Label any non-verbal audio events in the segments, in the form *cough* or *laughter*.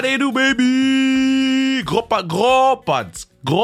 Baby? Gros pod, gros pod, gros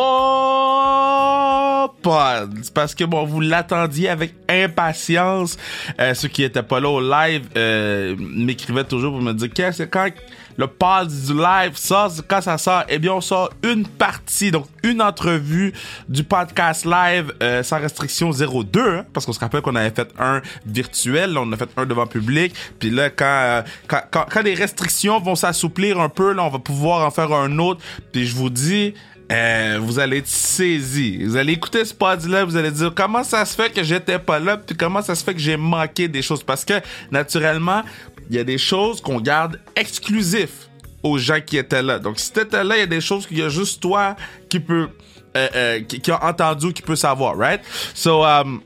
pod. C'est parce que bon, vous l'attendiez avec impatience. Euh, ceux qui étaient pas là au live euh, m'écrivaient toujours pour me dire qu'est-ce que quand le pod du live sort, quand ça sort, eh bien on sort une partie, donc une entrevue du podcast live euh, sans restriction 02, hein, parce qu'on se rappelle qu'on avait fait un virtuel, là, on a fait un devant public, puis là quand, euh, quand, quand, quand les restrictions vont s'assouplir un peu, là on va pouvoir en faire un autre, puis je vous dis, euh, vous allez être saisi. Vous allez écouter ce pod-là, vous allez dire comment ça se fait que j'étais pas là, puis comment ça se fait que j'ai manqué des choses? Parce que, naturellement, il y a des choses qu'on garde exclusifs aux gens qui étaient là. Donc, si t'étais là, il y a des choses qu'il y a juste toi qui peut, euh, euh, qui, a entendu, qui peut savoir, right? So, um,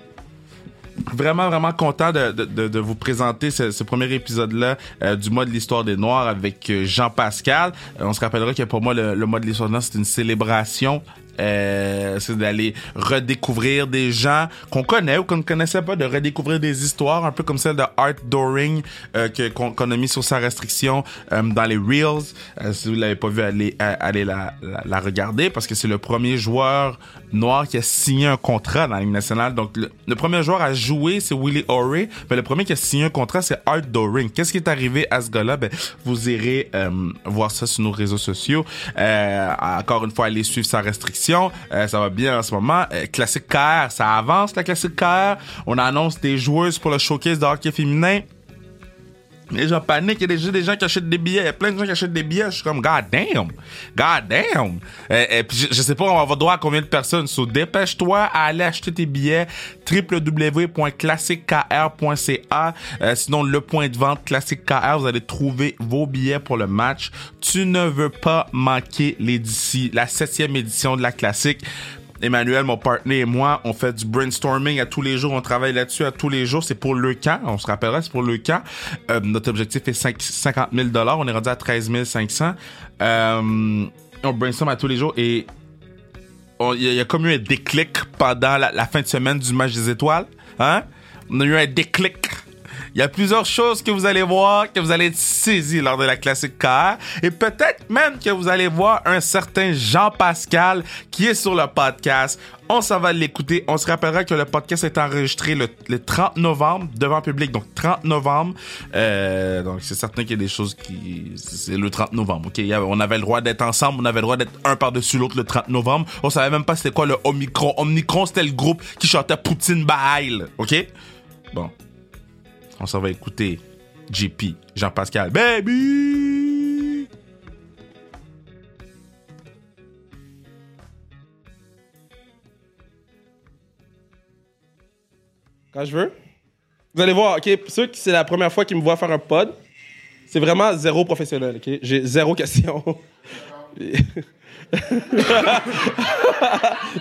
vraiment, vraiment content de, de, vous présenter ce, premier épisode-là euh, du mois de l'histoire des Noirs avec Jean-Pascal. Euh, on se rappellera que pour moi, le, le mois de l'histoire des Noirs, c'est une célébration euh, c'est d'aller redécouvrir des gens qu'on connaît ou qu'on ne connaissait pas, de redécouvrir des histoires, un peu comme celle de Art Doring euh, que qu'on a mis sur sa restriction euh, dans les Reels. Euh, si vous l'avez pas vu, allez, euh, allez la, la, la regarder parce que c'est le premier joueur noir qui a signé un contrat dans la Ligue nationale. Donc le, premier joueur à jouer, c'est Willie O'Ree, mais le premier qui a signé un contrat, c'est Art Doring. Qu'est-ce qui est arrivé à ce gars-là? Ben, vous irez euh, voir ça sur nos réseaux sociaux. Euh, encore une fois, allez suivre sa restriction. Euh, ça va bien en ce moment. Euh, classique KR, ça avance la classique KR. On annonce des joueuses pour le showcase de hockey féminin. Les gens paniquent, il y a déjà des gens qui achètent des billets, il y a plein de gens qui achètent des billets, je suis comme god damn, god damn. Et puis je, je sais pas on va droit à combien de personnes, so dépêche-toi à aller acheter tes billets www.classickr.ca. Euh, sinon le point de vente Classic KR, vous allez trouver vos billets pour le match. Tu ne veux pas manquer l'édition, la septième édition de la classique. Emmanuel, mon partenaire et moi, on fait du brainstorming à tous les jours. On travaille là-dessus à tous les jours. C'est pour le camp. On se rappellera, c'est pour le camp. Euh, notre objectif est 5, 50 000 On est rendu à 13 500. Euh, on brainstorm à tous les jours et on- il y, a- il y a comme eu un déclic pendant la, la fin de semaine du match des étoiles. Hein? On a eu un déclic. Il y a plusieurs choses que vous allez voir, que vous allez être saisis lors de la classique KR. Et peut-être même que vous allez voir un certain Jean-Pascal qui est sur le podcast. On s'en va l'écouter. On se rappellera que le podcast est enregistré le, le 30 novembre devant public. Donc 30 novembre. Euh, donc c'est certain qu'il y a des choses qui... C'est le 30 novembre. ok? On avait le droit d'être ensemble. On avait le droit d'être un par-dessus l'autre le 30 novembre. On savait même pas c'était quoi le Omicron. Omicron, c'était le groupe qui chantait Poutine Bail. OK? Bon. On s'en va écouter JP, Jean-Pascal, baby! Quand je veux. Vous allez voir, OK, ceux qui c'est la première fois qu'ils me voient faire un pod, c'est vraiment zéro professionnel, OK? J'ai zéro question. *laughs*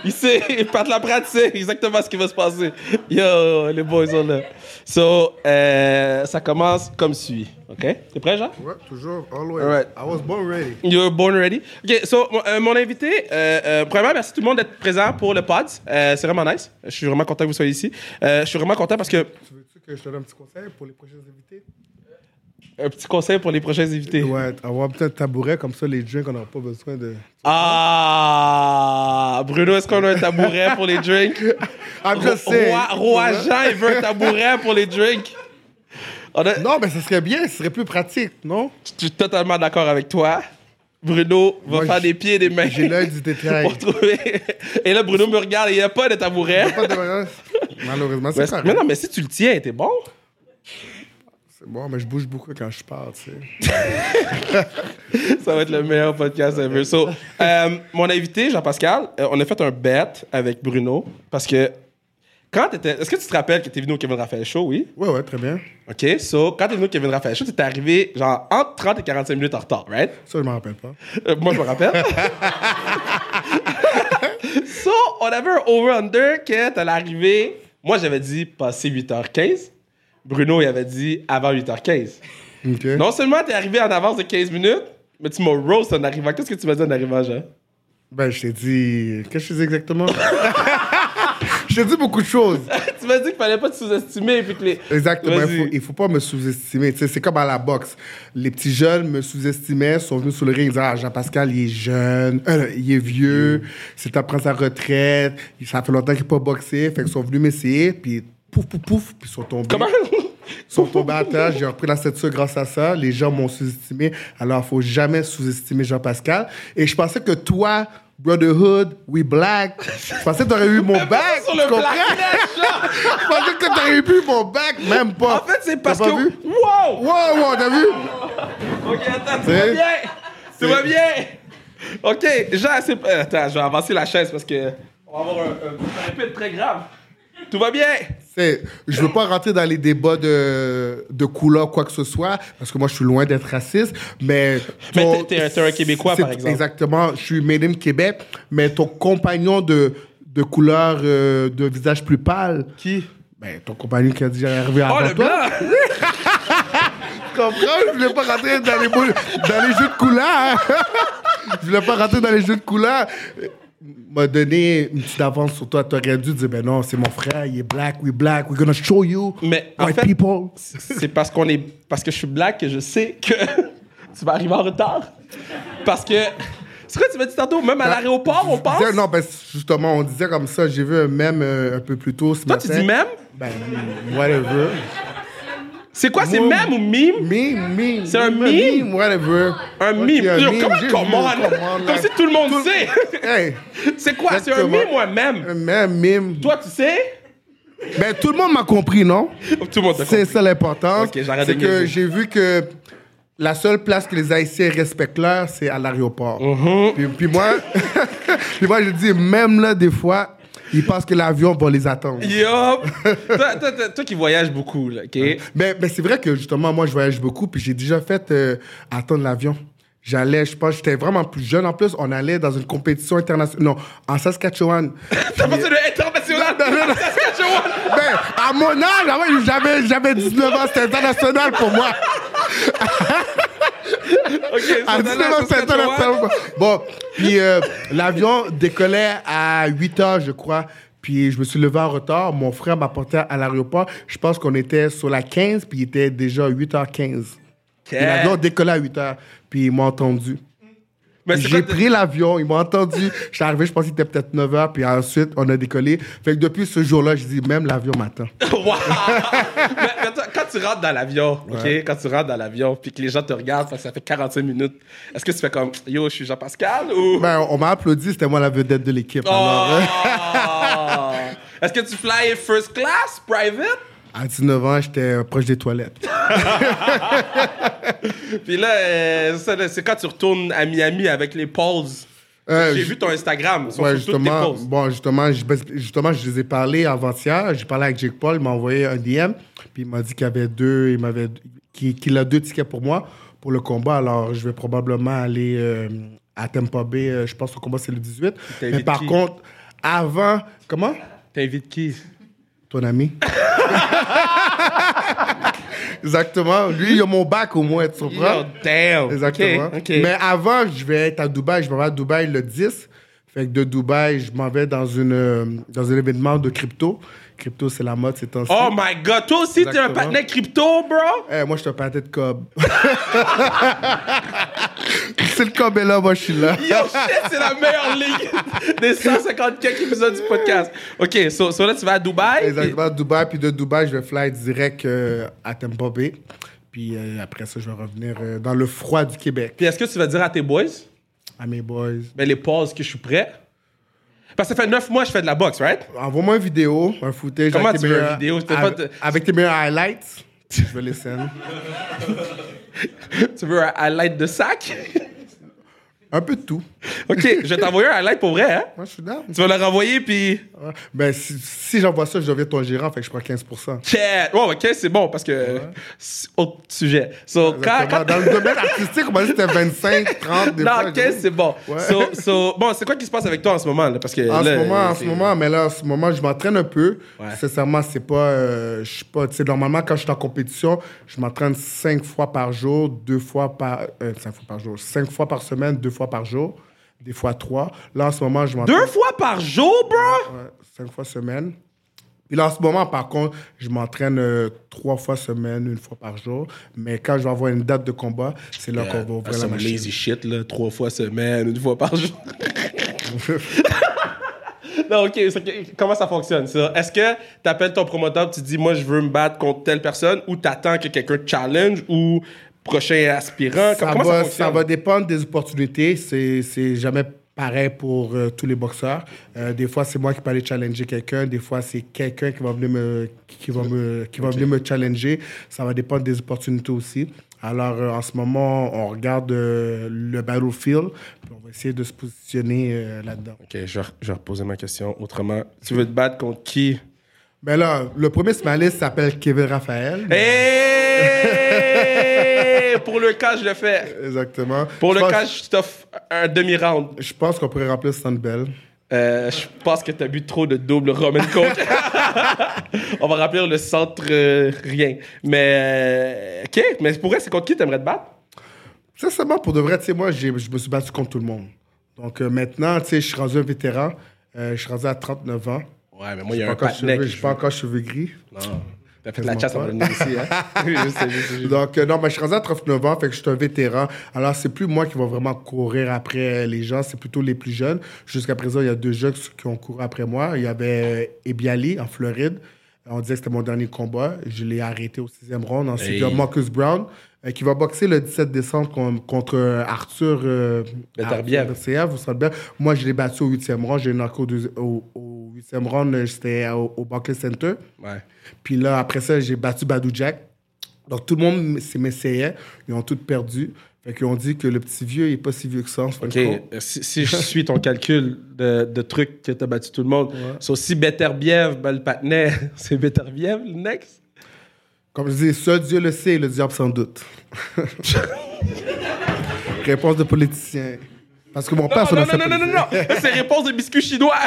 il sait, il part de la pratique, exactement ce qui va se passer. Yo, les boys sont là. So, euh, ça commence comme suit, OK? T'es prêt, Jean? Ouais, toujours, always. Alright. I was born ready. You're born ready? OK, so, mon- euh, mon invité, euh, euh, premièrement, merci tout le monde d'être présent pour le pod. C'est vraiment nice. Je suis vraiment content que vous soyez ici. Je suis vraiment content parce que Tu veux-tu que je te donne un petit conseil pour les prochains invités? Un petit conseil pour les prochains invités. Ouais, avoir peut-être un tabouret, comme ça, les drinks, on n'aura pas besoin de. Ah! Bruno, est-ce qu'on a un tabouret pour les drinks? I'm just saying. Roi, Jean, il veut un tabouret pour les drinks. A- Non, mais ça serait bien, ce serait plus pratique, non? Je suis totalement d'accord avec toi. Bruno va Moi, faire des pieds et des mains. J'ai l'œil du détail. pour trouver. Et là, Bruno me regarde et il n'y a pas de tabouret. Pas de balance. Malheureusement, Mais, c'est correct. mais non, mais si tu le tiens, t'es bon. C'est bon, mais je bouge beaucoup quand je parle, tu sais. *laughs* Ça va être le meilleur podcast ever. So, euh, mon invité, Jean-Pascal, euh, on a fait un bet avec Bruno parce que quand t'étais. Est-ce que tu te rappelles que t'es venu au Kevin Raphaël Show, oui? Ouais, ouais, très bien. OK, so, quand t'es venu au Kevin Raphaël Show, t'étais arrivé genre entre 30 et 45 minutes en retard, right? Ça, je m'en rappelle pas. Euh, moi, je me rappelle. *laughs* *laughs* so, on avait un over-under que t'allais arriver. Moi, j'avais dit passer 8h15. Bruno, il avait dit avant 8h15. OK. Non seulement t'es arrivé en avance de 15 minutes, mais tu m'as roast en arrivant. Qu'est-ce que tu m'as dit en arrivant, Jean? Ben, je t'ai dit. Qu'est-ce que je dis exactement? *laughs* je t'ai dit beaucoup de choses. *laughs* tu m'as dit qu'il fallait pas te sous-estimer. Les... Exactement. Il faut, il faut pas me sous-estimer. C'est comme à la boxe. Les petits jeunes me sous-estimaient, sont venus sur le ring, ils disaient Ah, Jean-Pascal, il est jeune, euh, il est vieux, c'est à prendre sa retraite, ça fait longtemps qu'il n'a pas boxé. Fait qu'ils sont venus m'essayer, puis pouf, pouf, pouf, puis ils sont tombés. Comment? Ils sont tombés à terre. J'ai repris la ceinture grâce à ça. Les gens m'ont sous-estimé. Alors, il faut jamais sous-estimer Jean-Pascal. Et je pensais que toi, Brotherhood, We Black, je pensais que tu aurais eu mon *laughs* bac. Sur le comprends? Je pensais que tu aurais eu mon bac, même pas. En fait, c'est parce que. Wow! Wow, wow, t'as vu? Ok, attends, tout va bien! Tout va bien! Ok, Jean, c'est. euh, Attends, je vais avancer la chaise parce que. On va avoir un, un, un très grave. Tout va bien! C'est- Je veux pas rentrer dans les débats de, de couleur, quoi que ce soit, parce que moi, je suis loin d'être raciste, mais... Mais ton- t'es- t'es un- t'es un Québécois, par exemple. Exactement, je suis made in Québec, mais ton compagnon de, de couleur, euh, de visage plus pâle... Qui? Ben, ton compagnon qui a dit arrivé avant Oh, le toi. blanc! Tu *laughs* comprends? Je voulais pas rentrer dans les, boules- dans les jeux de couleurs. *laughs* je voulais pas rentrer dans les jeux de couleurs. M'a donné une petite avance sur toi. T'aurais dû dire, ben non, c'est mon frère, il est black, we black, we're gonna show you. Mais en white fait- people. C'est parce qu'on est. Parce que je suis black que je sais que *laughs* tu vas arriver en retard. Parce que. C'est quoi, tu m'as dit tantôt, même à l'aéroport, on pense? disais- non, ben justement, on disait comme ça. J'ai vu un mème euh, un peu plus tôt ce Toi, matin. tu dis même? Ben, whatever. C'est quoi, c'est même ou mime? Meme, meme. C'est un meme, meme? whatever. Un meme, comment comment, Comme si tout le monde sait. *laughs* C'est quoi? C'est un mime ou un même? un meme, meme. Toi, tu sais? Ben, tout le monde m'a compris, non? Tout le monde t'a C'est compris. ça l'importance. Ok, j'arrête c'est que j'ai vu que la seule place que les Haïtiens respectent l'heure, c'est à l'aéroport. Mm-hmm. puis moi, *laughs* puis moi, je dis, même là, des fois, ils pensent que l'avion va les attendre. Yup! *laughs* toi, toi, toi, toi qui voyages beaucoup, là, OK? Mais, mais c'est vrai que justement, moi, je voyage beaucoup, puis j'ai déjà fait euh, attendre l'avion. J'allais, je pense, j'étais vraiment plus jeune. En plus, on allait dans une compétition internationale. Non, en Saskatchewan. *laughs* T'as passé de international? Non, non, non. Saskatchewan! Ben, à mon âge, ah j'avais, j'avais 19 ans, c'était international pour moi. *laughs* À t'allais 19 à ans, c'était Saskatchewan. international. Bon, puis euh, l'avion décollait à 8 heures, je crois. Puis je me suis levé en retard. Mon frère m'a porté à l'aéroport. Je pense qu'on était sur la 15, puis il était déjà 8h15. Et l'avion décollait à 8 h Puis il m'a entendu. J'ai pris l'avion, il m'a entendu. Je suis arrivé, je pense qu'il était peut-être 9 h, puis ensuite, on a décollé. Fait que depuis ce jour-là, je dis, même l'avion m'attend. *laughs* Wow! mais, mais tu rentres dans l'avion, OK? Quand tu rentres dans l'avion, puis que les gens te regardent parce que ça fait 45 minutes, est-ce que tu fais comme Yo, je suis Jean-Pascal ou? Ben, on m'a applaudi, c'était moi la vedette de l'équipe. Alors, euh, Oh! *laughs* Est-ce que tu fly first class, private? à 19 ans, j'étais proche des toilettes. *laughs* Puis là, euh, là, c'est quand tu retournes à Miami avec les Pauls. Euh, J'ai vu ton Instagram. Sur Ouais, toutes tes justement, posts. bon, justement, je, justement, je les ai parlé avant-hier. J'ai parlé avec Jake Paul, il m'a envoyé un DM, puis il m'a dit qu'il avait deux, il m'avait, qu'il, qu'il a deux tickets pour moi pour le combat. Alors, je vais probablement aller euh, à Tampa Bay. euh, je pense que le combat c'est le 18. T'invites Mais par qui? contre, avant, comment? T'invites qui? Ton ami. *laughs* Exactement. Lui, il a mon bac au moins, tu comprends? Damn! Exactement. Mais avant, je vais être à Dubaï. Je m'en vais à Dubaï le 10. Fait que de Dubaï, je m'en vais dans, une, euh, dans un événement de crypto. Crypto, c'est la mode, c'est temps-ci. Oh my god, toi aussi, t'es un patinet crypto, bro? Eh, moi, je te parle de cob. *laughs* c'est le là, moi, je suis là. Yo, shit, c'est la meilleure ligue des 150 quelques épisodes du podcast. Ok, so, so là, tu vas à Dubaï? Exactement, Dubaï. Puis de Dubaï, je vais fly direct euh, à Tampa Bay. Puis euh, après ça, je vais revenir euh, dans le froid du Québec. Puis est-ce que tu vas dire à tes boys, À mes boys. ben les pauses que je suis prêt? Parce que ça fait 9 mois que je fais de la boxe, right? Envoie-moi une vidéo, un footage. Comment avec tu tes veux une meilleurs- vidéo? Avec, pas de- avec tes meilleurs highlights. Je vais send. Tu veux un highlight sac? Un peu de tout. *laughs* ok, je vais t'envoyer un highlight pour vrai, hein? Moi, je suis down. Tu vas le renvoyer, puis. Ouais. Ben, si, si j'envoie ça, je deviens ton gérant, fait que je prends 15%. Chat! Oh, ok, c'est bon, parce que. Autre sujet. So, quand, Exactement. quand- Dans le domaine artistique, on m'a dit que c'était 25, 30, des Non, fois. ok, c'est bon. Ouais. So, so- bon, c'est quoi qui se passe avec toi en ce moment, là? Parce que. En là, ce moment, en ce moment, mais là, en ce moment, je m'entraîne un peu. Ouais. Sincèrement, c'est pas, euh, je suis pas, tu sais, normalement, quand je suis en compétition, je m'entraîne cinq fois par jour, deux fois par, euh, cinq fois par jour, cinq fois par semaine, deux fois par jour, des fois trois. Là, en ce moment, je m'entraîne. Deux fois par jour, bro? Ouais, cinq fois semaine. Puis là, en ce moment, par contre, je m'entraîne euh, trois fois semaine, une fois par jour. Mais quand je vais avoir une date de combat, c'est là qu'on va ouvrir la machine. lazy shit, là. Trois fois semaine, une fois par jour. *laughs* non, OK. comment ça fonctionne, ça? Est-ce que tu appelles ton promoteur tu dis, moi, je veux me battre contre telle personne ou t'attends que quelqu'un te challenge ou prochain aspirant? ça, comment va, ça ça va dépendre des opportunités. C'est jamais pareil pour euh, tous les boxeurs. Euh, des fois, c'est moi qui peux aller challenger quelqu'un. Des fois, c'est quelqu'un qui va venir me qui va me qui va venir me challenger. Ça va dépendre des opportunités aussi. Alors, euh, en ce moment, on regarde le battlefield. Puis on va essayer de se positionner là-dedans. OK, je vais, je vais reposer ma question autrement. Tu veux te battre contre qui? Mais là, le premier sur ma liste s'appelle Kevin Raphaël. Hey! Pour le cas, je le fais. Exactement. Pour Je le pense- cas, je t'offre un demi-round. Je pense qu'on pourrait remplir Sandbell. Euh, je pense que t'as bu trop de double rum and coke. *laughs* On va remplir le centre euh, rien. Mais, euh, OK. Mais pour vrai, c'est contre qui t'aimerais te battre? Sincèrement, pour de vrai, tu sais, moi, je me suis battu contre tout le monde. Donc euh, maintenant, tu sais, je suis rendu un vétéran. Je suis rendu à 39 ans. Ouais, mais moi, il y a un je suis pas encore cheveux gris. Non. T'as fait la chasse venir ici, hein? *laughs* Sais. Donc, euh, non, mais je suis rendu à 39 ans, fait que je suis un vétéran. Alors, c'est plus moi qui va vraiment courir après les gens, c'est plutôt les plus jeunes. Jusqu'à présent, il y a deux jeunes qui ont couru après moi. Il y avait Ebiali en Floride. On disait que c'était mon dernier combat. Je l'ai arrêté au sixième round. Ensuite, il y a. Marcus Brown, euh, qui va boxer le 17 décembre con- contre Arthur euh. Arthur Beterbiev, vous savez bien. Moi, je l'ai battu au huitième round. J'ai knocké au, au, au huitième round. C'était au, au Barclays Center. Ouais. Puis là, après ça, j'ai battu Badou Jack. Donc, tout le monde m'essayait. Ils ont tous perdu. Fait qu'ils ont dit que le petit vieux, il est pas si vieux que ça. OK. euh, Si, si je suis ton calcul de, de trucs que t'as battu tout le monde, c'est aussi Beterbiev, ben, le patinet, *laughs* c'est Beterbiev, le next? Comme je dis, seul Dieu le sait, le diable sans doute. *laughs* Réponse de politicien. Parce que mon père, Non, ça non, non, non, non, non, non. C'est réponse de biscuits chinois. *laughs*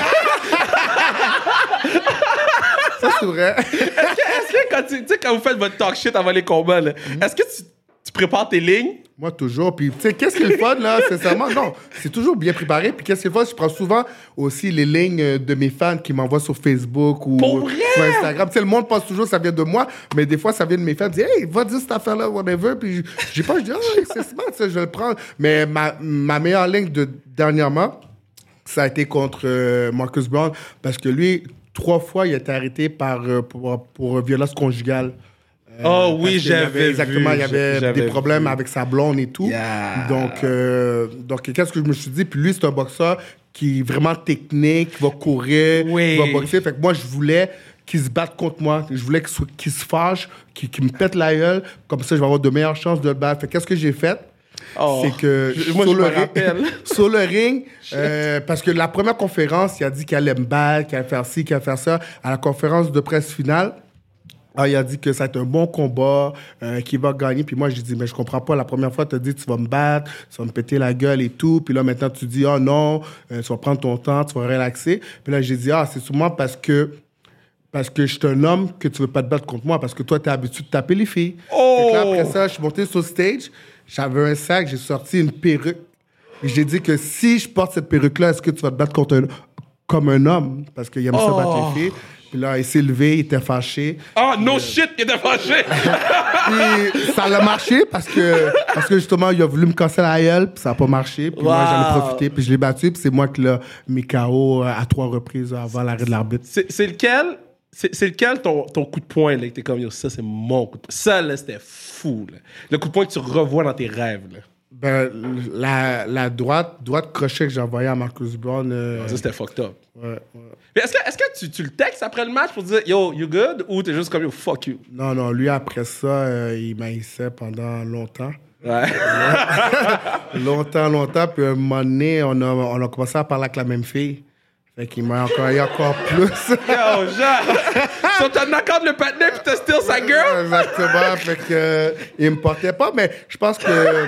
Ça, c'est vrai. Est-ce que quand, tu tu sais, quand vous faites votre talk shit avant les combats, là, est-ce que tu, tu prépares tes lignes? Moi, toujours. Puis, tu sais, qu'est-ce qui est le fun, là, *laughs* sincèrement? Non, c'est toujours bien préparé. Puis, qu'est-ce qui est le fun? Je prends souvent aussi les lignes euh, de mes fans qui m'envoient sur Facebook ou Pour vrai? sur Instagram. Tu sais, le monde pense toujours que ça vient de moi, mais des fois, ça vient de mes fans. Ils disent, hey, va dire cette affaire-là, whatever. Puis, j'ai pas, je dis, ah, c'est smart, ça, je le prendre. Mais ma, ma meilleure ligne de dernièrement, ça a été contre euh, Marcus Brown parce que lui, trois fois, il a été arrêté par, euh, pour, pour violence conjugale. Euh, Oh oui, j'avais Exactement, vu, il y avait des problèmes vu. avec sa blonde et tout. Yeah. Donc, euh, donc qu'est-ce que je me suis dit? Puis lui, c'est un boxeur qui est vraiment technique, qui va courir, Oui. qui va boxer. Fait que moi, je voulais qu'il se batte contre moi. Je voulais qu'il qu'il se fâche, qu'il me pète la gueule. Comme ça, je vais avoir de meilleures chances de le battre. Fait que qu'est-ce que j'ai fait? Oh. c'est que Je- moi, sur, je le me ring, rappelle. *laughs* sur le ring, euh, parce que la première conférence, il a dit qu'il allait me battre, qu'il allait faire ci, qu'il allait faire ça. À la conférence de presse finale, ah, il a dit que ça va être un bon combat, euh, qu'il va gagner. Puis moi, j'ai dit, mais je comprends pas. La première fois, tu as dit, tu vas me battre, tu vas me péter la gueule et tout. Puis là, maintenant, tu dis, oh non, euh, tu vas prendre ton temps, tu vas relaxer. Puis là, j'ai dit, ah, c'est sûrement parce que parce que je suis un homme que tu veux pas te battre contre moi, parce que toi, tu es habitué de taper les filles. Oh! Là, après ça, je suis monté sur stage, j'avais un sac, j'ai sorti une perruque. J'ai dit que si je porte cette perruque-là, est-ce que tu vas te battre contre un, comme un homme? Parce qu'il aime ça Oh! battre les filles. Puis là, il s'est levé, il était fâché. Oh, no shit, il était fâché. *laughs* Puis ça a marché parce que, parce que justement, il a voulu me casser la gueule, puis ça n'a pas marché. Puis moi, j'en ai profité, puis je l'ai battu, puis c'est moi qui l'ai mis KO euh, à trois reprises avant l'arrêt de l'arbitre. c'est c'est lequel, c'est c'est lequel ton, ton coup de poing, là, que t'es comme, yo, ça, c'est mon coup de poing. Ça, là, c'était fou, là. Le coup de poing que tu revois dans tes rêves, là. Ben, la, la droite, droite crochet que j'ai envoyé à Marcus Brown. euh, Ça, c'était fucked up. ouais, ouais. Mais est-ce que, est-ce que tu, tu le textes après le match pour dire, yo, you good? Ou t'es juste comme, yo, fuck you? Non, non, lui, après ça, euh, il maïssait pendant longtemps. Ouais. *laughs* longtemps, longtemps. Puis un moment donné, on a, on a commencé à parler avec la même fille. Fait qu'il m'a encore, il y a encore plus. *laughs* yo, genre. so, t'as knock-out le patinet pis t'as still sa girl? Exactement. fait que, euh, il me portait pas, mais je pense que. *laughs*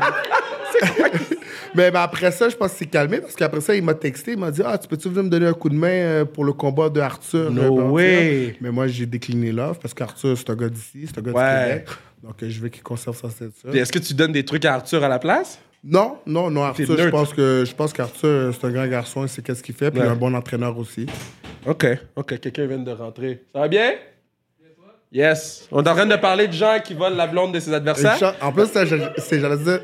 *laughs* mais, mais après ça, je pense qu'il s'est calmé parce qu'après ça, il m'a texté. Il m'a dit Ah, tu peux-tu venir me donner un coup de main euh, pour le combat de Arthur No way. Mais moi, j'ai décliné l'offre parce qu'Arthur, c'est un gars d'ici, c'est un gars Ouais. du Québec. Donc, euh, je veux qu'il conserve sa ceinture. Puis est-ce que tu donnes des trucs à Arthur à la place? Non, non, non, Arthur, je pense que je pense qu'Arthur, c'est un grand garçon, il sait qu'est-ce qu'il fait, puis Ouais. un bon entraîneur aussi. OK. OK, quelqu'un vient de rentrer. Ça va bien? Yes. On est en train de parler de gens qui volent la blonde de ses adversaires? En plus, c'est- j'allais dire,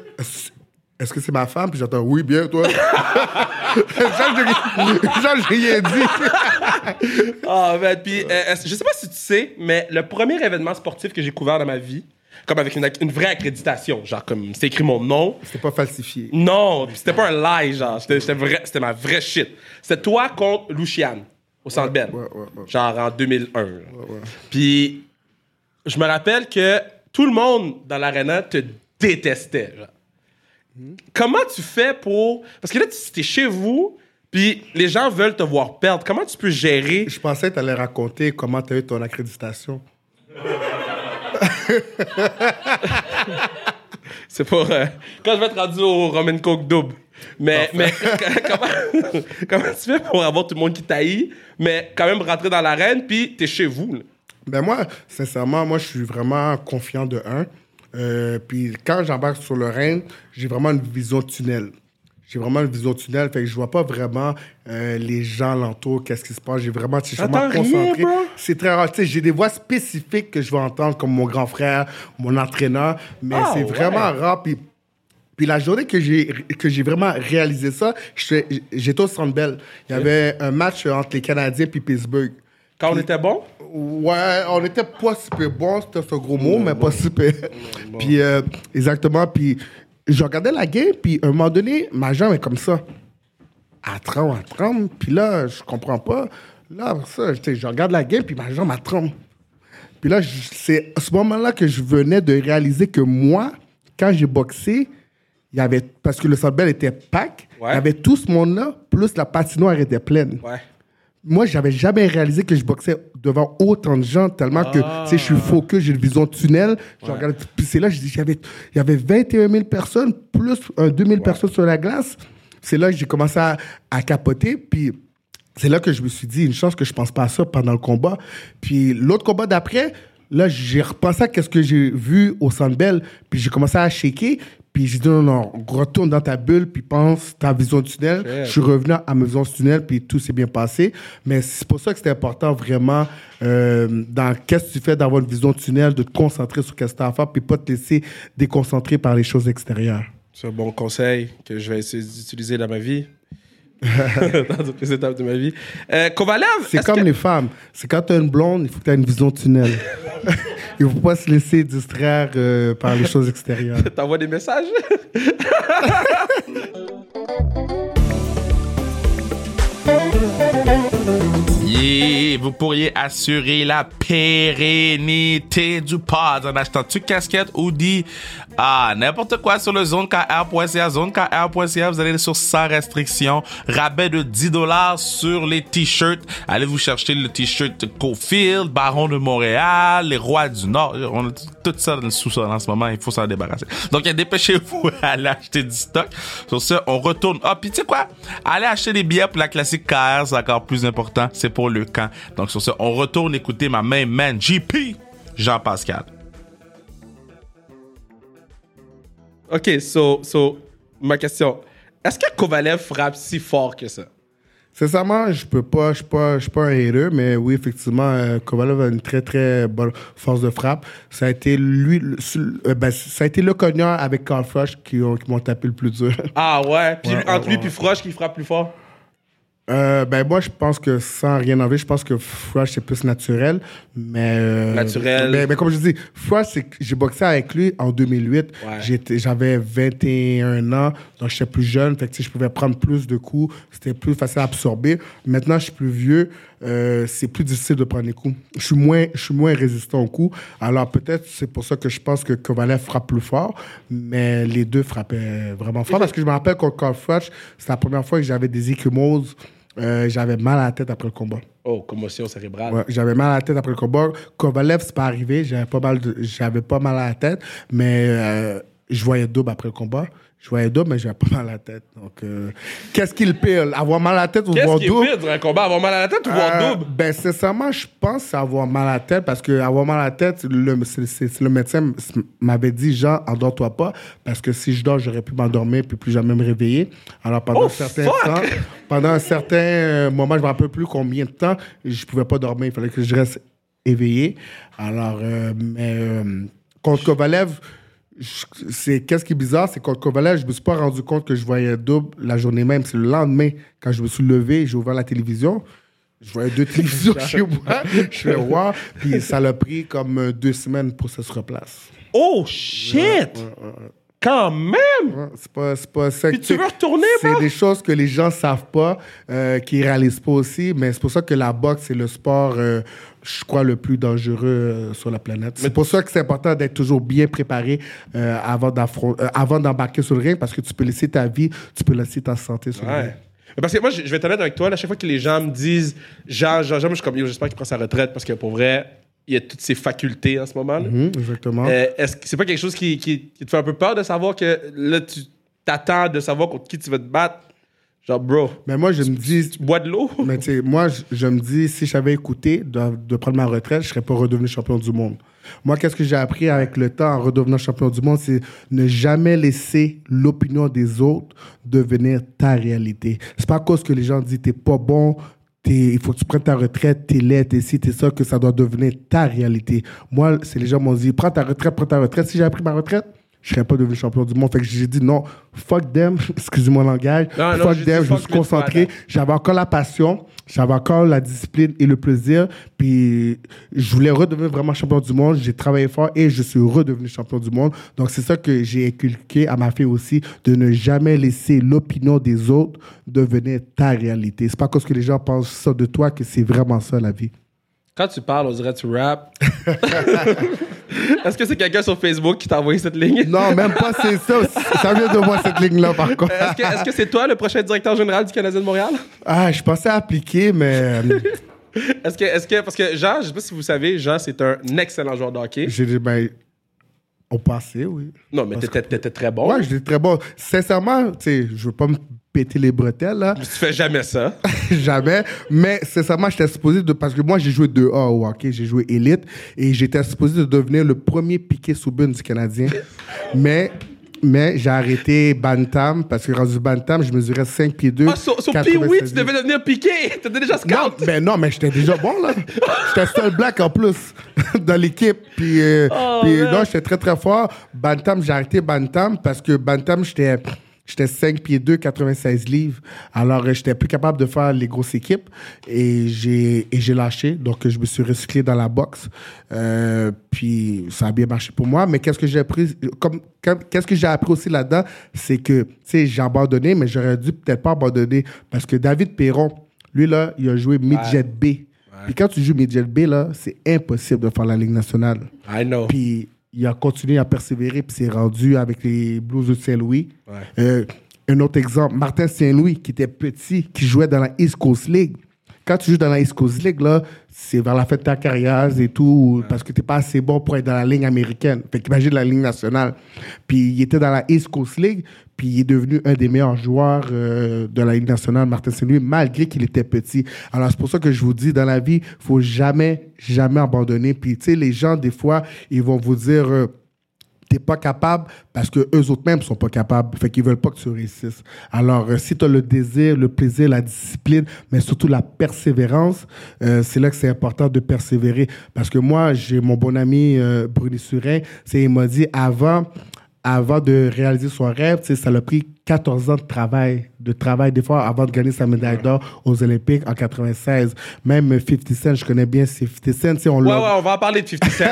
est-ce que c'est ma femme? Puis j'entends, oui, bien, toi. *laughs* Jean, j'ai- rien dit. Ah, man. Puis, euh, je sais pas si tu sais, mais le premier événement sportif que j'ai couvert dans ma vie, comme avec une, vraie accréditation, genre comme c'était écrit mon nom. C'est pas falsifié. Non, c'était pas un lie, genre. C'était, c'était vrai, c'était ma vraie shit. C'était toi contre Luciane au Centre Bell. Ouais, ouais, ouais. Genre en 2001. Puis, je me rappelle que tout le monde dans l'arena te détestait. genre. Comment tu fais pour. Parce que là, tu es chez vous, puis les gens veulent te voir perdre. Comment tu peux gérer? Je pensais que tu allais raconter comment tu as eu ton accréditation. *laughs* C'est pour. euh, quand je vais être rendu au Roman Coke double. Mais, mais *laughs* comment, *laughs* comment tu fais pour avoir tout le monde qui taillit, mais quand même rentrer dans l'arène, puis t'es chez vous? là? Ben moi, sincèrement, moi, je suis vraiment confiant de un. Euh, puis quand j'embarque sur le ring, j'ai vraiment une vision tunnel. J'ai vraiment une vision tunnel, fait que je vois pas vraiment euh, les gens alentour, qu'est-ce qui se passe. J'ai vraiment, je suis vraiment concentré. C'est très rare. Tu sais, j'ai des voix spécifiques que je vais entendre, comme mon grand frère, mon entraîneur, mais Ah, c'est ouais. vraiment rare. Puis puis la journée que j'ai que j'ai vraiment réalisé ça, j'étais au Centre Bell. Il y avait un match entre les Canadiens puis Pittsburgh. Quand on était bon? Ouais, on était pas super bon, c'était ce gros mot, mais pas super. Puis, euh, exactement, puis je regardais la game, puis à un moment donné, ma jambe est comme ça. À tremble, à tremble, puis là, je comprends pas. Là, ça, je regarde la game, puis ma jambe, elle tremble. Puis là, c'est à ce moment-là que je venais de réaliser que moi, quand j'ai boxé, il y avait, parce que le Centre Bell était pack, il Ouais. y avait tout ce monde-là, plus la patinoire était pleine Ouais. Moi, j'avais jamais réalisé que je boxais devant autant de gens, tellement que, tu sais, je suis focus, j'ai une vision tunnel. Je regarde- puis c'est là, je dis, j'avais- il y avait 21 000 personnes, plus un 2 000 personnes sur la glace. C'est là que j'ai commencé à, à capoter, puis c'est là que je me suis dit, une chance que je pense pas à ça pendant le combat. Puis l'autre combat d'après, là, j'ai repensé à ce que j'ai vu au Centre Bell, puis j'ai commencé à shaker, puis j'ai dit, non, non, retourne dans ta bulle, puis pense ta vision de tunnel. Je suis revenu à ma vision de tunnel, puis tout s'est bien passé. Mais c'est pour ça que c'était important, vraiment, euh, dans qu'est-ce que tu fais d'avoir une vision de tunnel, de te concentrer sur qu'est-ce que tu as à faire, puis pas te laisser déconcentrer par les choses extérieures. C'est un bon conseil que je vais essayer d'utiliser dans ma vie. *laughs* dans toutes les étapes de ma vie. Euh, Kovalev, C'est comme que- les femmes. C'est quand tu as une blonde, il faut que tu aies une vision tunnel. *laughs* il faut pas se laisser distraire euh, par les choses extérieures. *laughs* T'envoies des messages? Yeah, vous pourriez assurer la pérennité du pod en achetant une casquette ou dit ah, n'importe quoi sur le zonekr.ca. Zonekr.ca, vous allez sur sans restriction. Rabais de 10 dollars sur les t-shirts. Allez vous chercher le t-shirt Cofield, Baron de Montréal, les Rois du Nord? On a tout ça dans le sous-sol en ce moment. Il faut s'en débarrasser. Donc, dépêchez-vous *laughs* à aller acheter du stock. Sur ce, on retourne. Ah, puis tu sais quoi? Allez acheter des billets pour la classique KR, c'est encore plus important. C'est pour le camp. Donc, sur ce, on retourne écouter ma main man, JP, Jean-Pascal. OK, so, so, ma question. Est-ce que Kovalev frappe si fort que ça? Sincèrement, je peux pas, je suis pas, je suis pas un hater, mais oui, effectivement, euh, Kovalev a une très très bonne force de frappe. Ça a été lui, le- euh, ben, ça a été le cognard avec Carl Frosch qui, ont- qui m'ont tapé le plus dur. Ah ouais? Puis Ouais, entre ouais, lui ouais. puis Froche qui frappe plus fort? Euh, ben moi, je pense que sans rien enlever, je pense que Frosh c'est plus naturel, mais euh, Naturel. Mais, mais comme je dis, Frosh, c'est j'ai boxé avec lui en 2008. Ouais. J'étais, j'avais 21 ans, donc j'étais plus jeune, fait que je pouvais prendre plus de coups, c'était plus facile à absorber. Maintenant, je suis plus vieux, euh, c'est plus difficile de prendre les coups. Je suis moins, je suis moins résistant aux coups. Alors peut-être c'est pour ça que je pense que Kovalev frappe plus fort, mais les deux frappaient vraiment fort parce que je me rappelle Carl Frosh, c'est la première fois que j'avais des échymoses. Euh, j'avais mal à la tête après le combat. Oh, commotion cérébrale. Ouais, j'avais mal à la tête après le combat. Kovalev, c'est pas arrivé. J'avais pas mal, de- j'avais pas mal à la tête. Mais euh, je voyais double après le combat. Je voyais double, mais j'avais pas mal à la tête. Donc, euh, qu'est-ce qui le pire Avoir mal à la tête ou Qu'est-ce voir qui est double? pire dans un combat Avoir mal à la tête ou voir Euh, double? Ben, sincèrement, je pense avoir mal à la tête parce que avoir mal à la tête, le, médecin m'avait dit, Jean, endors-toi pas parce que si je dors, j'aurais pu m'endormir puis plus jamais me réveiller. Alors, pendant Oh, un certain fuck! temps, pendant un certain euh, moment, je me rappelle plus combien de temps, je pouvais pas dormir. Il fallait que je reste éveillé. Alors, euh, mais euh, contre Kovalev, c'est qu'est-ce qui est bizarre, c'est contre Kovalev, je me suis pas rendu compte que je voyais double la journée même. C'est le lendemain, quand je me suis levé, j'ai ouvert la télévision. Je voyais deux *laughs* télévisions chez moi. Je fais *laughs* voir. Puis ça l'a pris comme euh, deux semaines pour que ça se replace. Oh shit Quand même Ouais, C'est pas, c'est pas ça Puis que- tu veux retourner, C'est des choses que les gens savent pas, euh, qu'ils réalisent pas aussi. Mais c'est pour ça que la boxe, c'est le sport, euh, je crois, le plus dangereux euh, sur la planète. C'est pour ça que c'est important d'être toujours bien préparé euh, avant, euh, avant d'embarquer sur le ring parce que tu peux laisser ta vie, tu peux laisser ta santé sur le ring. Ouais. Parce que moi, je vais être honnête avec toi, à chaque fois que les gens me disent Jean, Jean, Jean, moi, je suis comme, j'espère qu'il prend sa retraite parce que pour vrai, il a toutes ses facultés en ce moment. là. Mhm, exactement. Euh, Est-ce que c'est pas quelque chose qui, qui- qui te fait un peu peur de savoir que là, tu t'attends de savoir contre qui tu vas te battre? Genre, bro, Mais moi, je me dis, tu bois de l'eau? Mais tu sais, moi, je, je me dis, si j'avais écouté de, de prendre ma retraite, je serais pas redevenu champion du monde. Moi, qu'est-ce que j'ai appris avec le temps en redevenant champion du monde, c'est ne jamais laisser l'opinion des autres devenir ta réalité. C'est pas à cause que les gens disent t'es pas bon, il faut que tu prennes ta retraite, t'es laid, t'es ci, t'es ça, que ça doit devenir ta réalité. Moi, c'est les gens m'ont dit, prends ta retraite, prends ta retraite. Si j'avais pris ma retraite, je serais pas devenu champion du monde. Fait que j'ai dit non, fuck them, *laughs* excusez mon langage, Non, non, fuck j'ai them, je me suis concentré, j'avais encore la passion, j'avais encore la discipline et le plaisir, puis je voulais redevenir vraiment champion du monde, j'ai travaillé fort et je suis redevenu champion du monde. Donc c'est ça que j'ai inculqué à ma fille aussi, de ne jamais laisser l'opinion des autres devenir ta réalité. C'est pas parce que les gens pensent ça de toi que c'est vraiment ça la vie. Quand tu parles, on dirait que tu rap. *laughs* Est-ce que c'est quelqu'un sur Facebook qui t'a envoyé cette ligne? Non, même pas c'est ça. Ça vient de moi cette ligne-là par contre. Est-ce que est-ce que c'est toi le prochain directeur général du Canadien de Montréal? Ah, je pensais appliquer, mais euh, Est-ce que, est-ce que, parce que Jean, je sais pas si vous savez, Jean, c'est un excellent joueur de hockey. j'ai dit, ben, au passé, oui. Non, mais t'étais, t'étais très bon. Ouais, j'étais très bon. Sincèrement, tu sais, je veux pas me péter les bretelles, là. Tu fais jamais ça. *laughs* Jamais. Mais sincèrement, j'étais supposé de. Parce que moi, j'ai joué 2A au hockey, j'ai joué élite. Et j'étais supposé de devenir le premier piqué sous bune du Canadien. mais. Mais j'ai arrêté Bantam parce que rendu Bantam, je mesurais 5 pieds 2. Ah, sur, sur Pee-Wee, tu devais devenir piqué. T'étais déjà Non, scout. mais non, mais j'étais déjà bon, là. j'étais seul black en plus *laughs* dans l'équipe. Puis, euh, Oh, puis non, j'étais très, très fort. Bantam, j'ai arrêté Bantam parce que Bantam, j'étais. J'étais 5 pieds 2, 96 livres. Alors, euh, j'étais plus capable de faire les grosses équipes. Et j'ai, et j'ai lâché. Donc, je me suis recyclé dans la boxe. Euh, puis, ça a bien marché pour moi. Mais qu'est-ce que j'ai appris? Comme, comme- qu'est-ce que j'ai appris aussi là-dedans? C'est que, tu sais, j'ai abandonné, mais j'aurais dû peut-être pas abandonner. Parce que David Perron, lui, là, il a joué midget B. Puis quand tu joues midget B, là, c'est impossible de faire la Ligue nationale. I know. Puis il a continué à persévérer, puis s'est rendu avec les Blues de Saint-Louis. Ouais. Euh, un autre exemple, Martin Saint-Louis, qui était petit, qui jouait dans la East Coast League. Quand tu joues dans la East Coast League, là, c'est vers la fin de ta carrière et tout, parce que tu n'es pas assez bon pour être dans la ligne américaine. Fait qu'imagine la ligne nationale. Puis il était dans la East Coast League, puis il est devenu un des meilleurs joueurs euh, de la Ligue nationale, Martin Saint-Louis, malgré qu'il était petit. Alors c'est pour ça que je vous dis, dans la vie, faut jamais, jamais abandonner. Puis tu sais, les gens, des fois, ils vont vous dire... euh, t'es pas capable parce que eux autres mêmes sont pas capables. Fait qu'ils veulent pas que tu réussisses. Alors, euh, si tu as le désir, le plaisir, la discipline, mais surtout la persévérance, euh, c'est là que c'est important de persévérer. Parce que moi, j'ai mon bon ami euh, Bruni Surin, il m'a dit avant avant de réaliser son rêve, ça l'a pris 14 ans de travail, de travail des fois avant de gagner sa médaille d'or aux Olympiques en 96. Même 50 Cent, je connais bien c'est 50 Cent, sais, on Ouais, ouais, on va en parler de 50 Cent.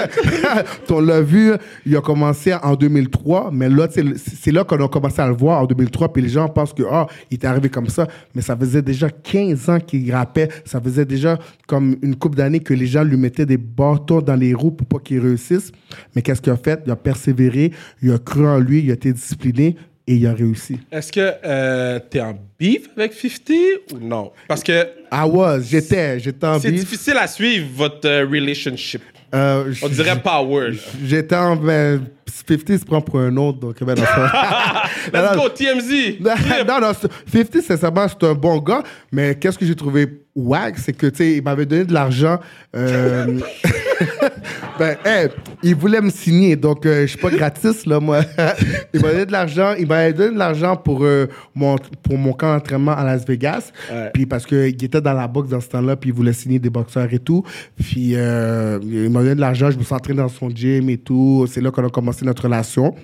*laughs* on l'a vu, il a commencé en 2003, mais là, c'est là qu'on a commencé à le voir en 2003, puis les gens pensent que, ah, il est arrivé comme ça, mais ça faisait déjà 15 ans qu'il rappait, ça faisait déjà comme une couple d'années que les gens lui mettaient des bâtons dans les roues pour pas qu'il réussisse. Mais qu'est-ce qu'il a fait? Il a persévéré, il a cru en lui, il a été discipliné, et il a réussi. Est-ce que euh, t'es en beef avec 50 ou non? Parce que I was, j'étais, j'étais en c'est beef. difficile à suivre votre euh, relationship. Euh, On dirait power. là. J'étais en. Ben, 50 se prend pour un autre, donc ben, dans ça. *laughs* Let's go, TMZ! *laughs* non, non, c'est- 50, sincèrement, c'est un bon gars, mais qu'est-ce que j'ai trouvé wack, c'est que, tu sais, il m'avait donné de l'argent. euh, *laughs* *laughs* ben, hey, il voulait me signer, donc euh, je suis pas gratis, là, moi. *laughs* il m'a donné de l'argent, il m'avait donné de l'argent pour, euh, mon, pour mon camp d'entraînement à Las Vegas. Ouais. Puis parce qu'il était dans la boxe dans ce temps-là, puis il voulait signer des boxeurs et tout. Puis euh, il m'a donné de l'argent, je me suis entraîné dans son gym et tout. C'est là qu'on a commencé notre relation.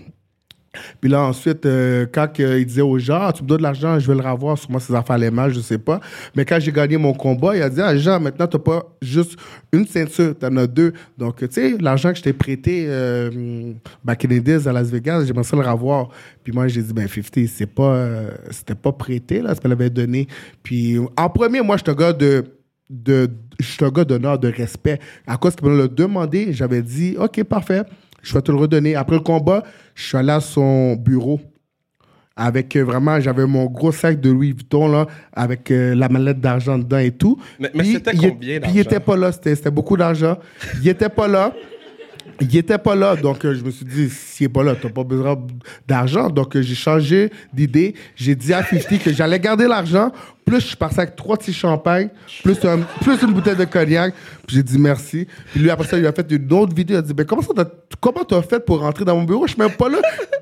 Puis là, ensuite, euh, quand il disait aux gens, Ah, tu me donnes de l'argent, je vais le revoir, sûrement ses affaires les mal, je sais pas. Mais quand j'ai gagné mon combat, il a dit, ah, Jean, maintenant, t'as pas juste une ceinture, t'en as deux. Donc, tu sais, l'argent que je t'ai prêté euh, back in the days à Las Vegas, j'aimerais ça le revoir. Puis moi, j'ai dit, ben, 50, c'est pas, euh, c'était pas prêté, là, qu'elle avait donné. Puis, en premier, moi, je un gars de de, je suis un gars d'honneur, de respect. À cause qu'il me l'a demandé, j'avais dit, OK, parfait, je vais te le redonner. Après le combat, je suis allé à son bureau avec euh, vraiment, j'avais mon gros sac de Louis Vuitton, là, avec euh, la mallette d'argent dedans et tout. Mais- mais c'était combien Puis il d'argent? était pas là, c'était beaucoup d'argent. Il était pas là. Il était pas là, donc euh, je me suis dit, s'il est pas là, t'as pas besoin d'argent. Donc euh, j'ai changé d'idée. J'ai dit à 50 que j'allais garder l'argent. Plus je suis parti avec trois petits champagnes, plus, un- plus une bouteille de cognac. Puis j'ai dit merci. Puis lui, après ça, il a fait une autre vidéo. Il a dit, ben, comment ça, t'as- comment t'as fait pour rentrer dans mon bureau? Je suis même pas là.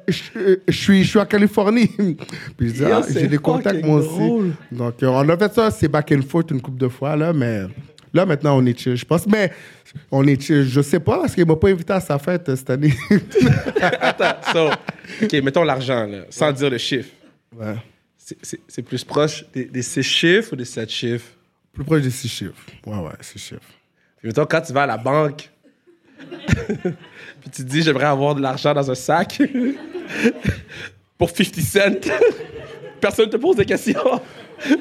Je, euh, je suis, je suis à Californie. *laughs* Puis dis, Yo, ah, c'est j'ai des contacts fucking moi drôle. aussi. Donc euh, on a fait ça, c'est back and forth une couple de fois, là, mais. Là, maintenant, on est chill, je pense. Mais on est chill. Je sais pas, parce qu'il m'a pas invité à sa fête euh, cette année. *laughs* Attends, so, OK, mettons l'argent, là, sans dire le chiffre. ouais. C'est- C'est c'est plus proche des, des six chiffres ou des sept chiffres? Plus proche des six chiffres. Ouais, ouais, six chiffres. Puis mettons, quand tu vas à la banque, *laughs* puis tu te dis, j'aimerais avoir de l'argent dans un sac *laughs* pour 50 cents, personne ne te pose des questions.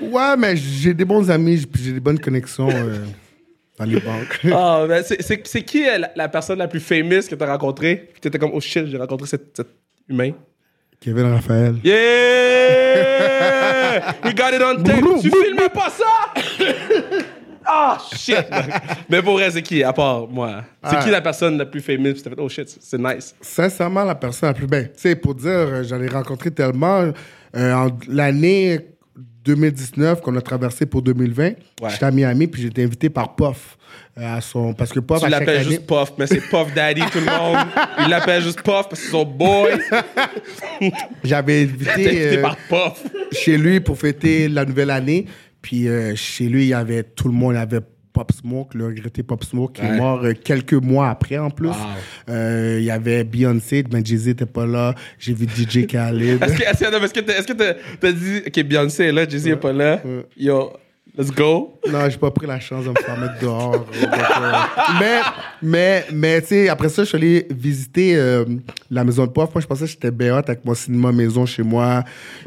Ouais, mais j'ai des bons amis, puis j'ai des bonnes connexions euh, dans les banques. *laughs* Ah, ben, c'est- qui la, la personne la plus famous que tu as rencontrée? Puis tu étais comme, oh shit, j'ai rencontré cet, humain. Kevin Raphaël. Yeah! We got it on tape. Tu filmes pas ça? Ah, shit! Mais pour vrai, c'est qui, à part moi? C'est Ah. qui la personne la plus t'as fait, oh shit, c'est nice. Sincèrement, la personne la plus belle. Tu sais, pour dire, euh, j'en ai rencontré tellement. euh, l'année 2019 qu'on a traversé pour 2020, Ouais. j'étais à Miami, puis j'ai été invité par Puff. euh, à son, parce que Puff, Tu l'appelles année- juste Puff, mais c'est Puff Daddy, tout le monde. Il l'appelle juste Puff parce que c'est son boy. *laughs* j'avais invité invité euh, par Puff. chez lui pour fêter la nouvelle année. Puis euh, chez lui, il y avait tout le monde. Il y avait Pop Smoke, le regretté Pop Smoke, qui Ouais. est mort euh, quelques mois après en plus. Wow. Euh, il y avait Beyoncé, ben Jay-Z n'était pas là. J'ai vu DJ *laughs* Khaled. Est-ce que que- mais que t'as est-ce que t'as- t'as dit, OK, Beyoncé est là, Jay-Z est pas là. Yo, let's go. non, j'ai pas pris la chance de me faire mettre dehors. Mais, mais, mais tu sais, après ça, je suis allé visiter euh, la maison de Puff. Moi, je pensais que j'étais bien hot avec mon cinéma maison chez moi.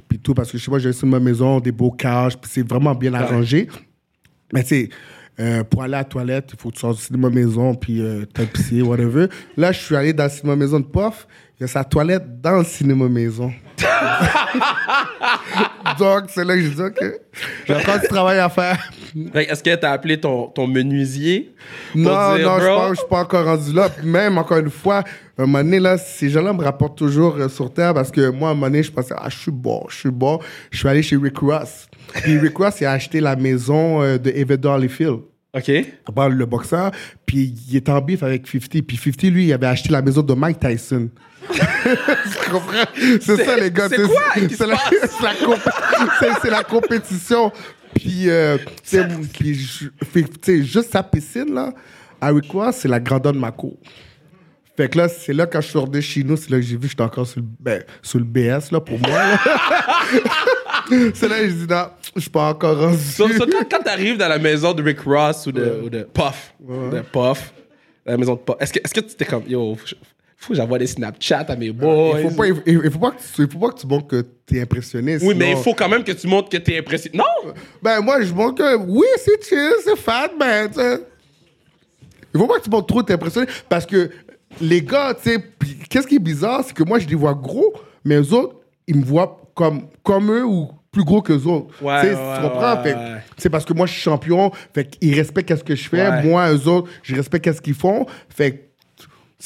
Puis tout, parce que chez moi, j'ai un cinéma maison, des beaux cages, puis c'est vraiment bien arrangé. Mais tu sais, euh, pour aller à la toilette, il faut que tu sors du cinéma maison, puis euh, t'as pissé, whatever. Là, je suis allé dans le cinéma maison de Puff. Il y a sa toilette dans le cinéma maison. *laughs* Donc, c'est là que je dis, OK, j'ai encore du travail à faire. Est-ce que t'as appelé ton, ton menuisier? pour Non, dire, non, je bro, je suis pas encore rendu là. Puis même, encore une fois, un moment donné, là, ces gens-là me rapportent toujours euh, sur Terre parce que moi, un moment donné, je pensais, ah, je suis bon, je suis bon. Je suis allé chez Rick Ross. Puis Rick Ross, il a acheté la maison euh, de Evander Holyfield. OK. Bon, le boxeur, puis il est en bif avec 50. Puis 50, lui, il avait acheté la maison de Mike Tyson. *laughs* tu comprends? C'est ça, les gars. c'est quoi C'est la, passe? *laughs* c'est la comp- c'est- c'est la compétition. Puis, euh, sais, juste sa piscine, là, avec quoi, c'est la grandeur de ma cour. Fait que là, c'est là, quand je suis sorti de chez nous, c'est là que j'ai vu que j'étais encore sur le, ben, sur le BS, là, pour moi. *laughs* c'est là que je dis, non, je suis pas encore rendu. So, so quand, quand t'arrives dans la maison de Rick Ross ou de, ou de Puff, de Puff, la maison de Puff, est-ce que, est-ce que tu t'es comme, yo, faut, faut que j'envoie des Snapchats à mes boys? Il faut, pas, il, il faut pas que tu, il faut pas que tu montres que t'es impressionné. oui, mais il faut quand même que tu montres que t'es impressionné. Non! Ben, moi, je montre que oui, c'est chill, c'est fat, mais tu sais. Il faut pas que tu montres trop t'es impressionné parce que les gars, tu sais, qu'est-ce qui est bizarre, c'est que moi, je les vois gros, mais eux autres, ils me voient comme, comme eux ou plus gros que autres. Ouais, ouais, tu comprends? ouais. C'est parce que moi, je suis champion. Fait qu'ils respectent ce que je fais. Moi, eux autres, je respecte ce qu'ils font. Fait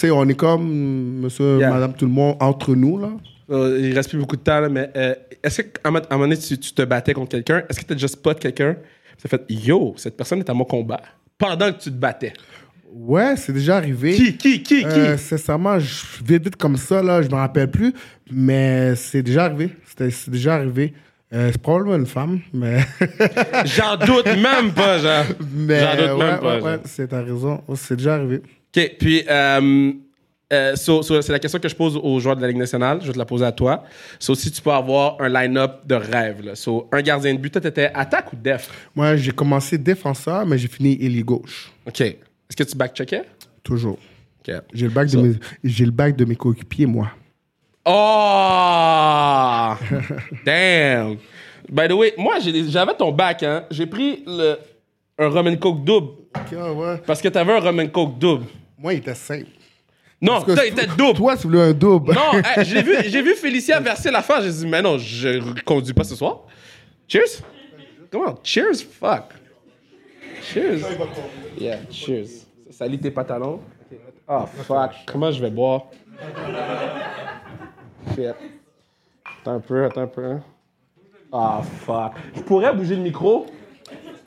que, on est comme monsieur, Yeah. madame, tout le monde entre nous, là. Euh, il reste plus beaucoup de temps, là, mais euh, est-ce qu'à un moment donné, tu, tu te battais contre quelqu'un? Est-ce que tu as déjà spot quelqu'un? Tu as fait Yo, cette personne est à mon combat. Pendant que tu te battais. Ouais, c'est déjà arrivé. Qui, qui, qui, qui? Euh, sincèrement, je vite vite comme ça, là, je me rappelle plus, mais c'est déjà arrivé. C'est déjà arrivé. Euh, c'est probablement une femme, mais. *laughs* J'en doute même pas, genre. mais J'en doute ouais, même pas. ouais, ouais, c'est ta raison. Ouais, C'est déjà arrivé. OK, puis euh, euh, so- so, c'est la question que je pose aux joueurs de la Ligue nationale. Je vais te la poser à toi. So, si tu peux avoir un line-up de rêve, là. So, un gardien de but, toi, t'étais attaque ou def? Moi, j'ai commencé défenseur, mais j'ai fini ailier gauche. OK. Est-ce que tu back-checkais? Toujours. OK. J'ai le bac de Ça. mes, j'ai le bac de mes coéquipiers, moi. Oh! Damn! By the way, moi, j'avais ton bac, hein. J'ai pris le, un rum and coke double. Ok, ouais. Parce que t'avais un rum and coke double. Moi, il était simple. Non, Parce que toi, il était double. Toi, tu voulais un double. Non, hey, *laughs* j'ai vu, vu Félicia verser la fin. J'ai dit, mais non, je conduis pas ce soir. Cheers. Comment? Cheers, fuck. Cheers. Yeah, cheers. Ça salit tes pantalons. Oh, fuck. Comment je vais boire? Shit. Attends un peu, attends un peu. Ah, fuck. Je pourrais bouger le micro?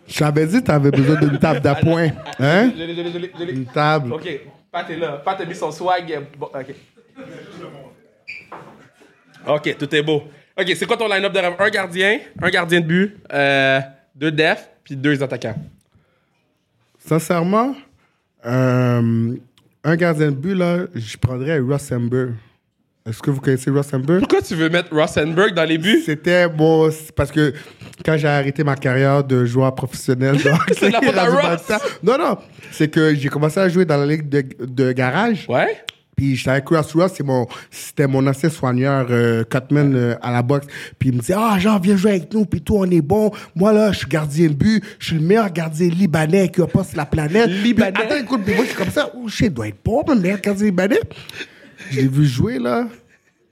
Je t'avais dit que t'avais besoin d'une table d'appoint. Hein? Je l'ai, je l'ai, je l'ai, je l'ai. Une table. Ok, Pat est là. Pat a mis son swag. bon, ok. Ok, tout est beau. Ok, c'est quoi ton line-up de rêve? Un gardien, un gardien de but, euh, deux defs, puis deux attaquants. Sincèrement, euh, un gardien de but, là, je prendrais Ross Amber. Est-ce que vous connaissez Ross Amber? Pourquoi tu veux mettre Rosenberg dans les buts? C'était bon, parce que quand j'ai arrêté ma carrière de joueur professionnel, *laughs* C'est la faute à rendu Ross. Non, non, c'est que j'ai commencé à jouer dans la ligue de, de garage. Ouais? Puis j'étais avec Ross Ross, c'est mon, c'était mon ancien soigneur, euh, Cutman, euh, à la boxe. Puis il me disait, ah, Jean, viens jouer avec nous, puis toi, on est bon. Moi, là, je suis gardien de but, je suis le meilleur gardien libanais qui a sur la planète. Libanais? Puis, attends, écoute, puis moi, je suis comme ça, oh, shit, doit être bon, le meilleur gardien libanais. Je l'ai vu jouer, là.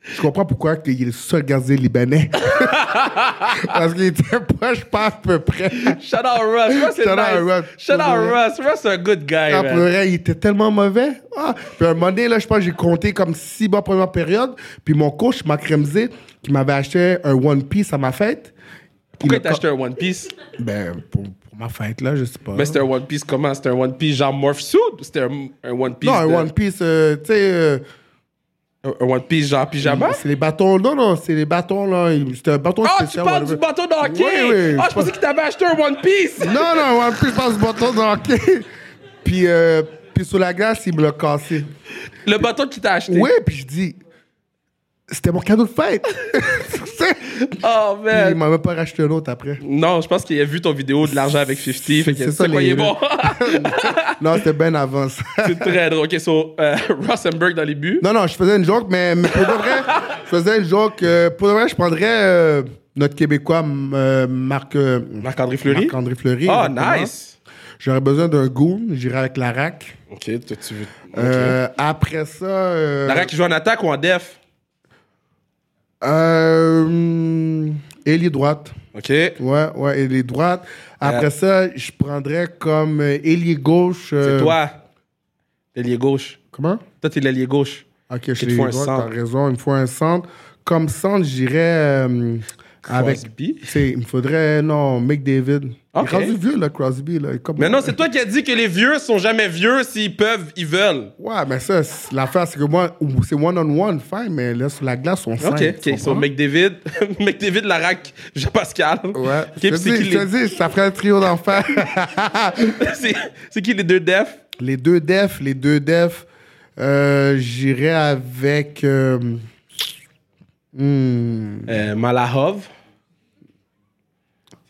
Je comprends pourquoi il est le seul gardien libanais. *laughs* Parce qu'il était pas, je pense, à peu près. Shout out Russ. Shout out. Russ. Shout out Russ. Russ, c'est un good guy, Ah, pour man. vrai, il était tellement mauvais. Ah. Puis un moment donné, là, je pense que j'ai compté comme six bas première période. Puis mon coach, Marc Remzé, qui m'avait acheté un One Piece à ma fête. Pourquoi t'as acheté un One Piece? Ben, pour, pour ma fête, là, je sais pas. Mais c'était un One Piece comment? C'était un One Piece genre Morph Suit? C'était un, un One Piece non, un One Piece, euh, tu sais... euh, un, One Piece genre pyjama? c'est les bâtons, non, non, c'est les bâtons, là. C'était un bâton Ah, tu spécial. parles whatever. du bateau de hockey! Oui, oui. Ah, je pensais qu'il t'avait acheté un One Piece! *laughs* Non, non, One Piece, pense du bâton de hockey. puis, euh, puis sur la glace, il me l'a cassé. Le bateau qu'il t'a acheté? Oui, puis je dis... C'était mon cadeau de fête. *laughs* Oh, il man. m'a même pas racheté un autre après. Non, je pense qu'il a vu ton vidéo de l'argent avec 50. Fait que c'est ça, les- il est bon. *laughs* Non, c'était bien avant ça. *laughs* c'est très drôle. Ok, so, euh, Rosenberg dans les buts. Non, non, je faisais une joke, mais, mais pour de vrai, je faisais une joke. euh, pour de vrai, je prendrais euh, notre Québécois, Marc, Marc-André Fleury. Marc-André Fleury. Exactement. nice. J'aurais besoin d'un goon, j'irai avec la RAC. Ok, tu veux. après ça. La RAC qui joue en attaque ou en def? Euh, ailier droite. Ok. Ouais, ouais, ailier droite. Après ça, je prendrais comme euh, ailier gauche. C'est euh, toi. L'ailier gauche. Comment? Toi, t'es l'ailier gauche. Ok, je suis un droite, t'as raison, il me faut un centre. Comme centre, j'irais euh, avec. Crosby. il me faudrait, non, McDavid. Ok. Il est rendu vieux, là, Crosby. Là. Comme, Mais non, c'est toi qui as dit que les vieux sont jamais vieux s'ils peuvent, ils veulent. Ouais, mais ça, c'est- l'affaire, c'est que moi, c'est one-on-one, fine, mais là, sur la glace, on Ok, cinq, tu ok. So, comprends? McDavid, *laughs* McDavid, Larac, Jean-Pascal. Ouais, Ok, je te dis, je te dis, ça ferait un trio d'enfer. *laughs* c'est- c'est qui les deux defs? les deux defs, les deux defs, euh, j'irais avec... euh, hmm, Euh, Malahov.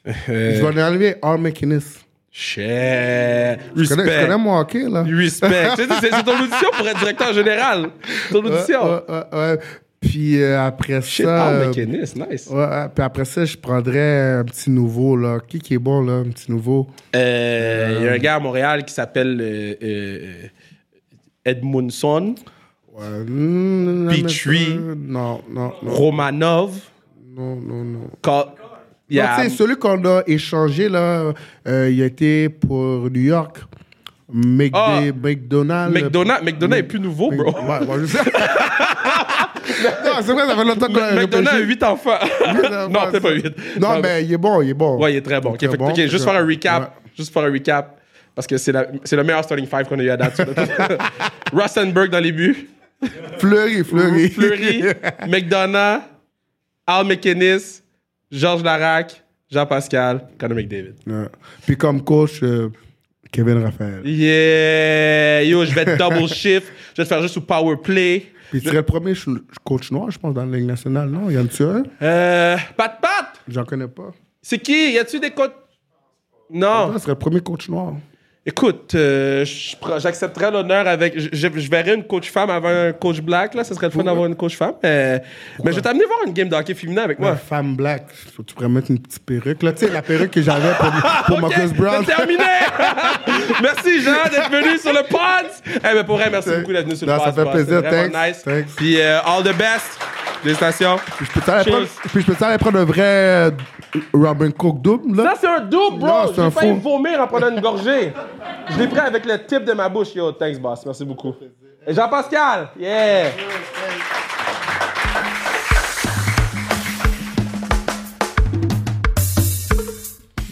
Je vais enlever Al McInnes. Shit. Je connais, je connais mon hockey, là. Respect. C'est ton audition pour être directeur général. Ton audition. ouais, ouais, ouais. Puis euh, après Shit, ça... Euh, McInnes, nice. Ouais, puis après ça, je prendrais un petit nouveau, là. Qui qui est bon, là, un petit nouveau? Euh, Il y a un gars à Montréal qui s'appelle Edmundson, Ouais, Petrie. Non, non, non. Romanov. Non, non, non. Non, Yeah. celui qu'on a échangé, là, euh, il été pour New York. McD- Ah. McDonald's. McDonald's, McDonald's est plus nouveau, bro. Ouais, moi, je sais. *laughs* non, c'est vrai, ça fait longtemps qu'on a *laughs* McDonald's a réfléchi. 8 enfants. *laughs* non, peut pas ça. 8. Non, mais il est bon, il est bon. Ouais, il est très bon. Est fait- très bon. ok, juste faire un recap. Ouais. Juste faire un recap. Parce que c'est c'est le meilleur starting five qu'on a eu à date. Rustenberg dans les buts. Fleury, Fleury. Fleury, *laughs* McDonough, Al McInnes, Georges Larac, Jean-Pascal, Conor McDavid. Ouais. Puis comme coach, euh, Kevin Raphaël. Yeah! Yo, je vais être *laughs* double shift. Je vais te faire juste au power play. Puis tu serais le premier ch- coach noir, je pense, dans la Ligue nationale, non? Y en a-tu un? Euh, Pat Pat! J'en connais pas. C'est qui? Y a-tu des coachs? Non. Ça serait le premier coach noir. Écoute, euh, j'accepterais l'honneur avec. Je, je- verrais une coach femme avant un coach black, là. Ce serait le fun d'avoir une coach femme. Mais, mais je vais t'amener voir une game de hockey féminin avec moi. Femme black. Faut que tu pourrais mettre une petite perruque. Là, tu sais, la perruque que j'avais pour, *laughs* pour Ok, Marcus Brown. C'est terminé! *laughs* merci Jean d'être venu sur le pod! Eh ben pour vrai, merci beaucoup d'être venu sur le pod. ça fait plaisir. Thanks. nice. Thanks. Puis euh, all the best. Félicitations. Puis je peux t'aller prendre, puis je peux t'aller prendre un vrai euh, Robin Cook double, là? Ça, c'est un double, bro! Non, c'est J'ai un failli faux. vomir en prenant une gorgée. Je l'ai pris avec le tip de ma bouche. Yo, thanks, boss. Merci beaucoup. Et Jean-Pascal! Yeah!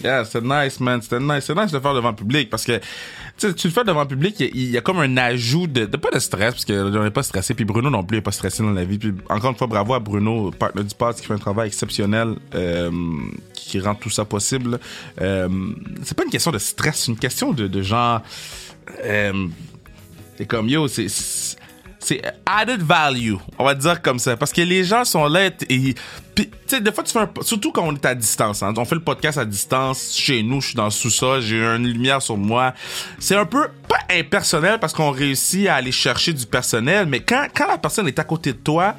Yeah, c'était nice, man. C'était nice. C'était nice de le faire devant le public parce que, tu le fais devant le public, il y a- comme un ajout de, pas de stress parce que on n'est pas stressé. Puis Bruno non plus n'est pas stressé dans la vie. Puis encore une fois, bravo à Bruno, partenaire du pod, qui fait un travail exceptionnel, euh, qui rend tout ça possible. Euh, c'est pas une question de stress, c'est une question de, genre, euh, c'est comme yo, c'est c'est- added value, on va dire comme ça, parce que les gens sont là et tu sais des fois tu fais un, surtout quand on est à distance, hein, on fait le podcast à distance chez nous, je suis dans le sous-sol, j'ai une lumière sur moi, c'est un peu pas impersonnel parce qu'on réussit à aller chercher du personnel, mais quand quand la personne est à côté de toi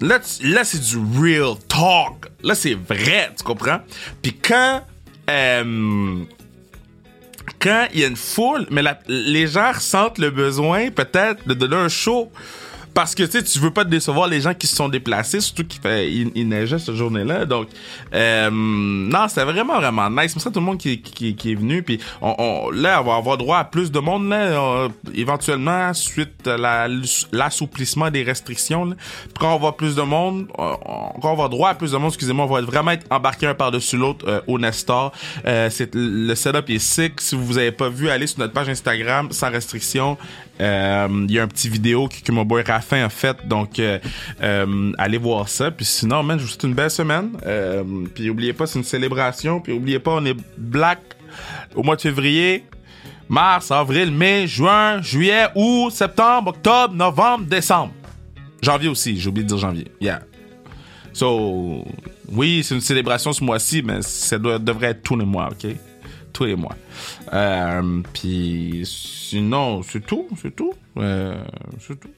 Là, là c'est du real talk. Là, c'est vrai, tu comprends? Puis quand... euh, quand il y a une foule, mais la- les gens ressentent le besoin peut-être de donner un show. Parce que tu sais, tu veux pas te décevoir les gens qui se sont déplacés, surtout qu'il fait, il, il neigeait cette journée-là. Donc, euh, non, c'était vraiment, vraiment nice. C'est ça tout le monde qui, qui, qui est venu. Puis on, on- là, on va avoir droit à plus de monde, là, éventuellement, suite à la- l'assouplissement des restrictions. Là. Quand on va plus de monde, on, on- quand on va droit à plus de monde, excusez-moi, on va vraiment être embarqué un par-dessus l'autre euh, au Nestor. Euh, c'est, le setup est sick. Si vous avez pas vu, allez sur notre page Instagram, sans restriction. Euh, Il y a un petit vidéo que, mon boy Raffin a fait, donc euh, euh, allez voir ça. Puis sinon, je vous souhaite une belle semaine. Euh, puis oubliez pas, c'est une célébration. Puis oubliez pas, on est black au mois de février, mars, avril, mai, juin, juillet, août, septembre, octobre, novembre, décembre. Janvier aussi, j'ai oublié de dire janvier. Yeah. So, oui, c'est une célébration ce mois-ci, mais ça devrait être tous les mois, ok? Tous les mois. Euh, puis sinon, c'est tout, c'est tout. Euh, c'est tout.